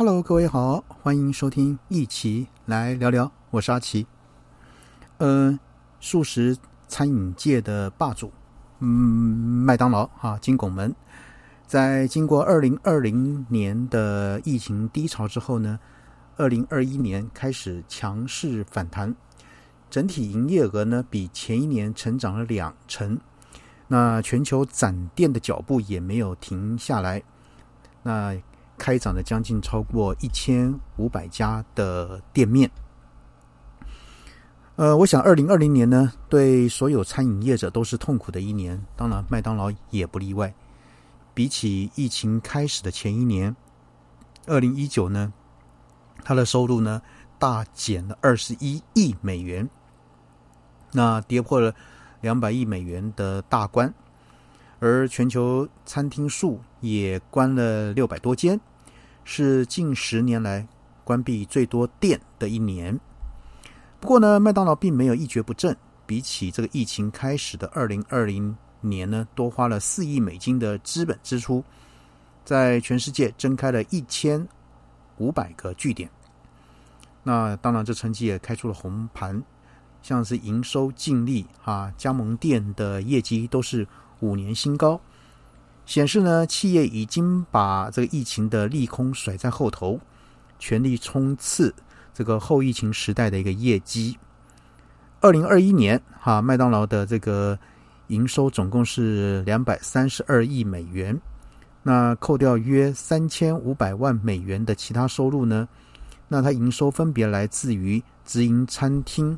Hello，各位好，欢迎收听一起来聊聊，我是阿奇。嗯，素食餐饮界的霸主，嗯，麦当劳哈金拱门，在经过二零二零年的疫情低潮之后呢，二零二一年开始强势反弹，整体营业额呢比前一年成长了两成，那全球展店的脚步也没有停下来，那。开展了将近超过一千五百家的店面。呃，我想二零二零年呢，对所有餐饮业者都是痛苦的一年，当然麦当劳也不例外。比起疫情开始的前一年，二零一九呢，它的收入呢大减了二十一亿美元，那跌破了两百亿美元的大关，而全球餐厅数也关了六百多间。是近十年来关闭最多店的一年。不过呢，麦当劳并没有一蹶不振。比起这个疫情开始的二零二零年呢，多花了四亿美金的资本支出，在全世界增开了一千五百个据点。那当然，这成绩也开出了红盘，像是营收、净利啊，加盟店的业绩都是五年新高。显示呢，企业已经把这个疫情的利空甩在后头，全力冲刺这个后疫情时代的一个业绩。二零二一年，哈，麦当劳的这个营收总共是两百三十二亿美元，那扣掉约三千五百万美元的其他收入呢，那它营收分别来自于直营餐厅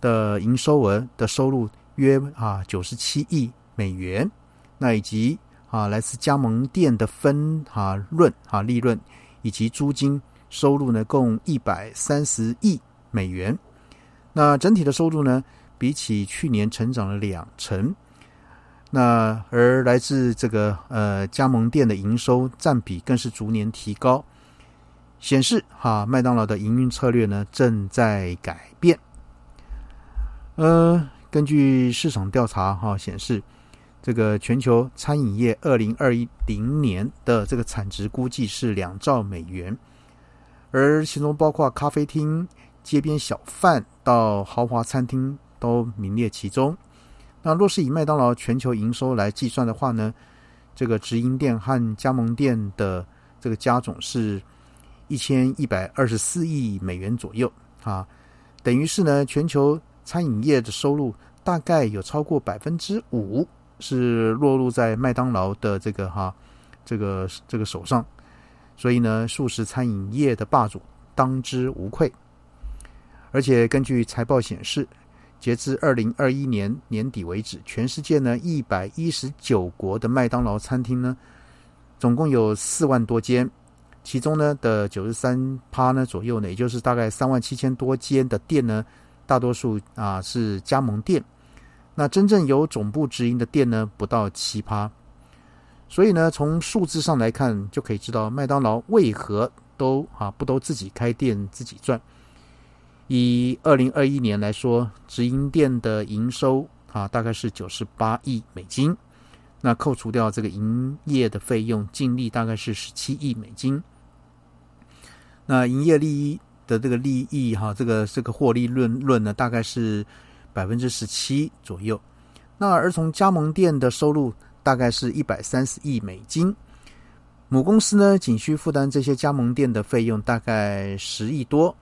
的营收额的收入约啊九十七亿美元，那以及。啊，来自加盟店的分啊润啊利润以及租金收入呢，共一百三十亿美元。那整体的收入呢，比起去年成长了两成。那而来自这个呃加盟店的营收占比更是逐年提高，显示哈麦当劳的营运策略呢正在改变。呃，根据市场调查哈显示。这个全球餐饮业二零二一零年的这个产值估计是两兆美元，而其中包括咖啡厅、街边小贩到豪华餐厅都名列其中。那若是以麦当劳全球营收来计算的话呢，这个直营店和加盟店的这个加总是一千一百二十四亿美元左右啊，等于是呢全球餐饮业的收入大概有超过百分之五。是落入在麦当劳的这个哈，这个这个手上，所以呢，素食餐饮业的霸主当之无愧。而且根据财报显示，截至二零二一年年底为止，全世界呢一百一十九国的麦当劳餐厅呢，总共有四万多间，其中呢的九十三趴呢左右呢，也就是大概三万七千多间的店呢，大多数啊是加盟店。那真正有总部直营的店呢，不到七趴，所以呢，从数字上来看，就可以知道麦当劳为何都啊不都自己开店自己赚。以二零二一年来说，直营店的营收啊大概是九十八亿美金，那扣除掉这个营业的费用，净利大概是十七亿美金。那营业利益的这个利益哈，这个这个获利论论呢，大概是。百分之十七左右，那而从加盟店的收入大概是一百三十亿美金，母公司呢仅需负担这些加盟店的费用大概十亿多，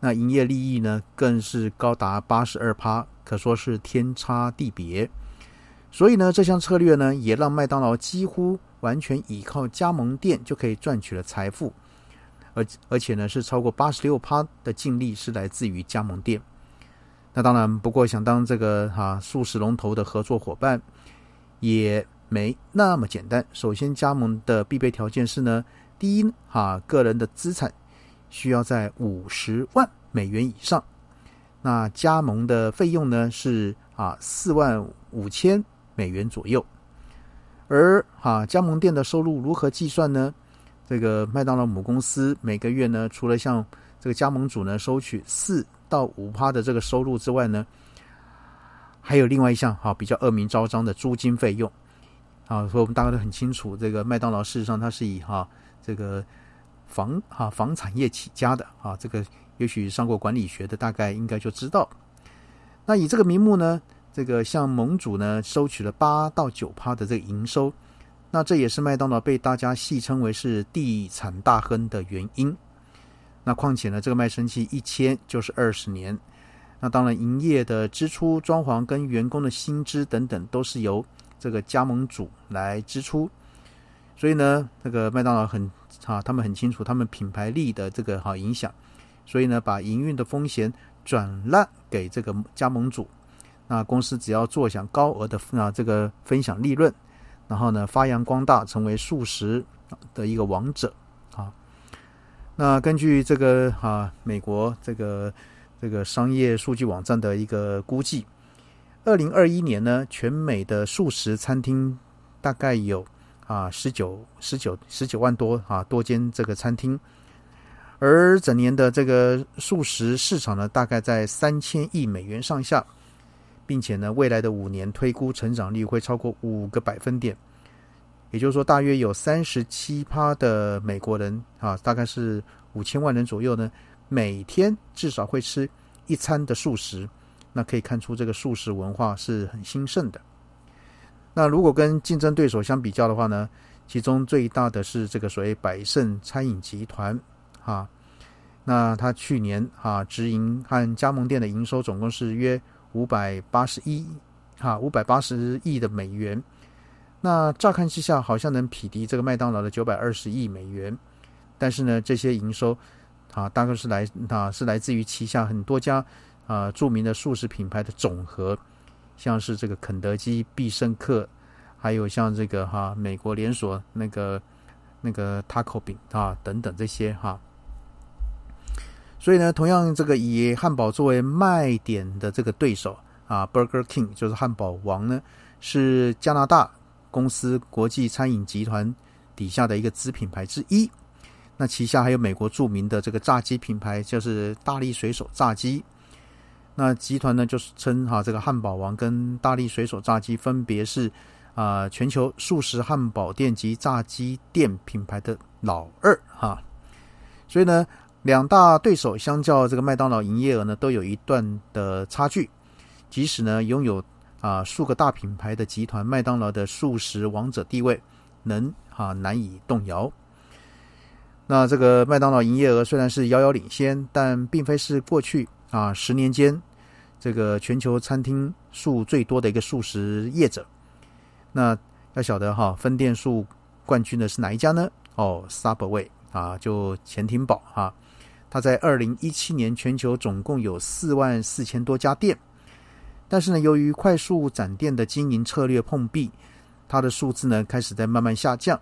那营业利益呢更是高达八十二趴，可说是天差地别。所以呢，这项策略呢也让麦当劳几乎完全依靠加盟店就可以赚取了财富，而而且呢是超过八十六趴的净利是来自于加盟店。那当然，不过想当这个哈素食龙头的合作伙伴，也没那么简单。首先，加盟的必备条件是呢，第一哈个人的资产需要在五十万美元以上。那加盟的费用呢是啊四万五千美元左右。而哈加盟店的收入如何计算呢？这个麦当劳母公司每个月呢，除了向这个加盟主呢收取四。到五趴的这个收入之外呢，还有另外一项哈比较恶名昭彰的租金费用啊，所以我们大家都很清楚，这个麦当劳事实上它是以哈这个房哈房产业起家的啊，这个也许上过管理学的，大概应该就知道。那以这个名目呢，这个向盟主呢收取了八到九趴的这个营收，那这也是麦当劳被大家戏称为是地产大亨的原因。那况且呢，这个卖身契一签就是二十年。那当然，营业的支出、装潢跟员工的薪资等等，都是由这个加盟主来支出。所以呢，这个麦当劳很啊，他们很清楚他们品牌力的这个好影响，所以呢，把营运的风险转让给这个加盟主。那公司只要坐享高额的啊这个分享利润，然后呢发扬光大，成为素食的一个王者。那根据这个啊美国这个。这个商业数据网站的一个估计，二零二一年呢，全美的素食餐厅大概有啊十九十九十九万多啊多间这个餐厅，而整年的这个素食市场呢，大概在三千亿美元上下，并且呢，未来的五年推估成长率会超过五个百分点，也就是说，大约有三十七趴的美国人啊，大概是五千万人左右呢。每天至少会吃一餐的素食，那可以看出这个素食文化是很兴盛的。那如果跟竞争对手相比较的话呢，其中最大的是这个所谓百胜餐饮集团，啊，那它去年啊直营和加盟店的营收总共是约五百八十一哈五百八十亿的美元，那乍看之下好像能匹敌这个麦当劳的九百二十亿美元，但是呢，这些营收。啊，大概是来啊，是来自于旗下很多家啊著名的素食品牌的总和，像是这个肯德基、必胜客，还有像这个哈美国连锁那个那个 taco 饼啊等等这些哈。所以呢，同样这个以汉堡作为卖点的这个对手啊，Burger King 就是汉堡王呢，是加拿大公司国际餐饮集团底下的一个子品牌之一。那旗下还有美国著名的这个炸鸡品牌，就是大力水手炸鸡。那集团呢，就是称哈这个汉堡王跟大力水手炸鸡分别是啊全球素食汉堡店及炸鸡店品牌的老二哈。所以呢，两大对手相较这个麦当劳营业额呢，都有一段的差距。即使呢拥有啊数个大品牌的集团，麦当劳的素食王者地位能哈难以动摇。那这个麦当劳营业额虽然是遥遥领先，但并非是过去啊十年间这个全球餐厅数最多的一个素食业者。那要晓得哈，分店数冠军的是哪一家呢？哦，Subway 啊，就潜艇堡哈。它在二零一七年全球总共有四万四千多家店，但是呢，由于快速展店的经营策略碰壁，它的数字呢开始在慢慢下降。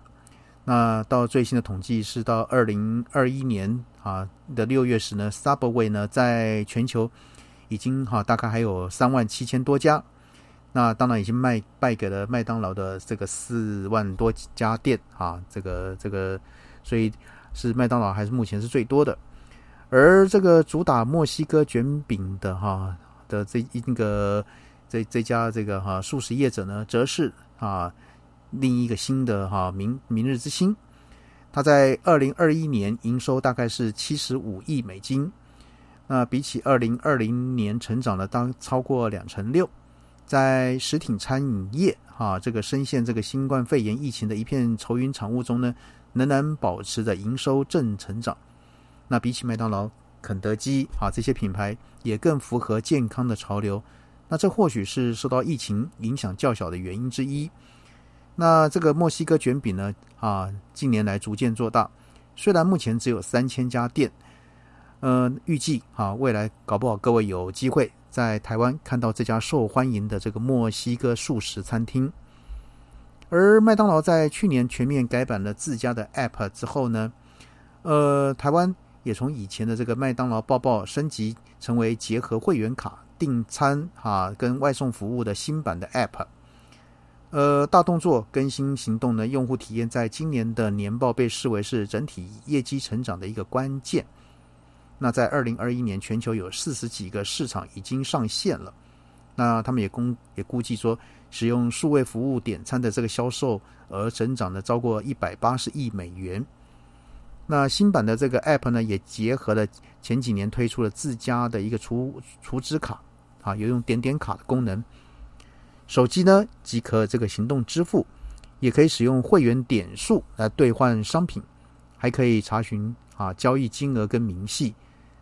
那到最新的统计是到二零二一年啊的六月时呢，Subway 呢在全球已经哈大概还有三万七千多家，那当然已经卖败给了麦当劳的这个四万多家店啊，这个这个，所以是麦当劳还是目前是最多的，而这个主打墨西哥卷饼的哈的这一那个这这家这个哈素食业者呢，则是啊。另一个新的哈明明日之星，它在二零二一年营收大概是七十五亿美金，那比起二零二零年成长了当超过两成六，在实体餐饮业哈这个深陷这个新冠肺炎疫情的一片愁云惨雾中呢，仍然保持着营收正成长。那比起麦当劳、肯德基啊这些品牌，也更符合健康的潮流。那这或许是受到疫情影响较小的原因之一。那这个墨西哥卷饼呢？啊，近年来逐渐做大，虽然目前只有三千家店，呃，预计啊，未来搞不好各位有机会在台湾看到这家受欢迎的这个墨西哥素食餐厅。而麦当劳在去年全面改版了自家的 App 之后呢，呃，台湾也从以前的这个麦当劳抱抱升级成为结合会员卡订餐啊跟外送服务的新版的 App。呃，大动作更新行动呢，用户体验在今年的年报被视为是整体业绩成长的一个关键。那在二零二一年，全球有四十几个市场已经上线了。那他们也公也估计说，使用数位服务点餐的这个销售额增长呢，超过一百八十亿美元。那新版的这个 App 呢，也结合了前几年推出了自家的一个储储值卡，啊，有用点点卡的功能。手机呢即可这个行动支付，也可以使用会员点数来兑换商品，还可以查询啊交易金额跟明细。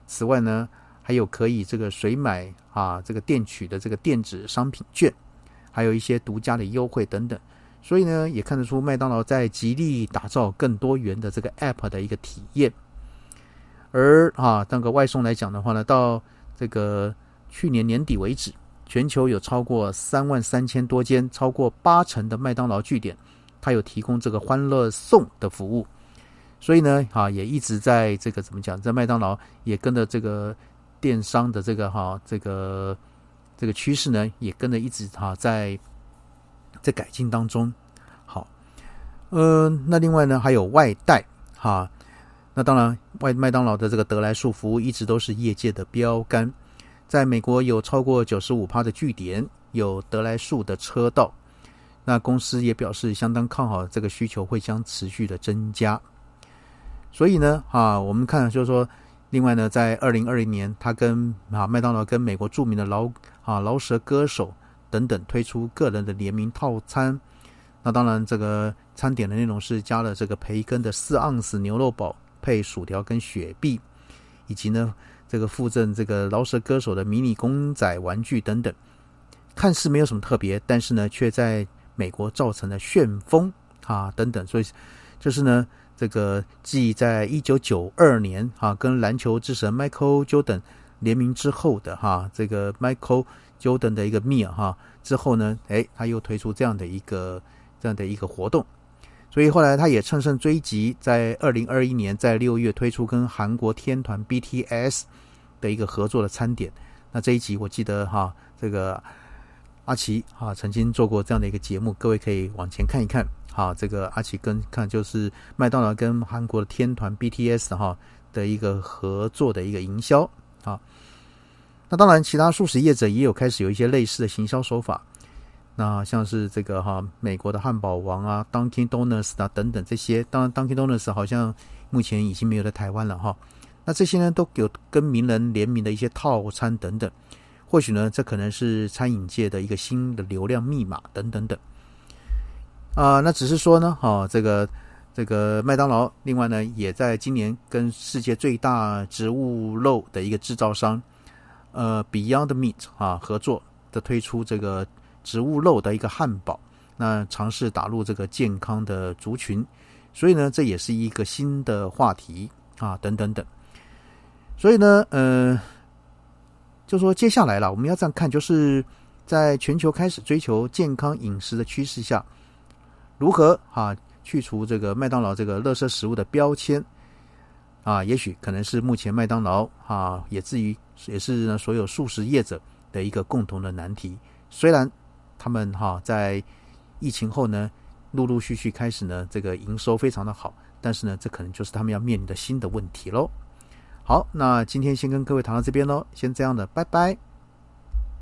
此外呢，还有可以这个随买啊这个店取的这个电子商品券，还有一些独家的优惠等等。所以呢，也看得出麦当劳在极力打造更多元的这个 App 的一个体验。而啊，那个外送来讲的话呢，到这个去年年底为止，全球有超过三万三千多间，超过八成的麦当劳据点，它有提供这个欢乐送的服务。所以呢，啊，也一直在这个怎么讲，在麦当劳也跟着这个电商的这个哈这个这个趋势呢，也跟着一直哈在。在改进当中，好，呃，那另外呢还有外带。哈，那当然外麦当劳的这个得来速服务一直都是业界的标杆，在美国有超过九十五趴的据点有得来速的车道，那公司也表示相当看好这个需求会将持续的增加，所以呢啊，我们看就是说，另外呢在二零二零年，他跟啊麦当劳跟美国著名的劳啊劳舌歌手。等等，推出个人的联名套餐。那当然，这个餐点的内容是加了这个培根的四盎司牛肉堡，配薯条跟雪碧，以及呢这个附赠这个饶舌歌手的迷你公仔玩具等等。看似没有什么特别，但是呢，却在美国造成了旋风啊等等。所以就是呢，这个继在一九九二年啊跟篮球之神 Michael Jordan 联名之后的哈这个 Michael。Jordan 的一个 Mia 哈之后呢，哎，他又推出这样的一个这样的一个活动，所以后来他也乘胜追击，在二零二一年在六月推出跟韩国天团 BTS 的一个合作的餐点。那这一集我记得哈，这个阿奇哈曾经做过这样的一个节目，各位可以往前看一看。好，这个阿奇跟看就是麦当劳跟韩国的天团 BTS 哈的一个合作的一个营销啊。那当然，其他素食业者也有开始有一些类似的行销手法。那像是这个哈，美国的汉堡王啊，Dunkin' Donuts 啊等等这些，当然 Dunkin' Donuts 好像目前已经没有在台湾了哈。那这些呢，都有跟名人联名的一些套餐等等。或许呢，这可能是餐饮界的一个新的流量密码等等等。啊，那只是说呢，哈，这个这个麦当劳，另外呢，也在今年跟世界最大植物肉的一个制造商。呃，Beyond Meat 啊，合作的推出这个植物肉的一个汉堡，那尝试打入这个健康的族群，所以呢，这也是一个新的话题啊，等等等。所以呢，呃，就说接下来了，我们要这样看，就是在全球开始追求健康饮食的趋势下，如何啊去除这个麦当劳这个乐色食物的标签。啊，也许可能是目前麦当劳哈，也至于也是呢所有素食业者的一个共同的难题。虽然他们哈在疫情后呢，陆陆续续开始呢这个营收非常的好，但是呢，这可能就是他们要面临的新的问题喽。好，那今天先跟各位谈到这边喽，先这样的，拜拜。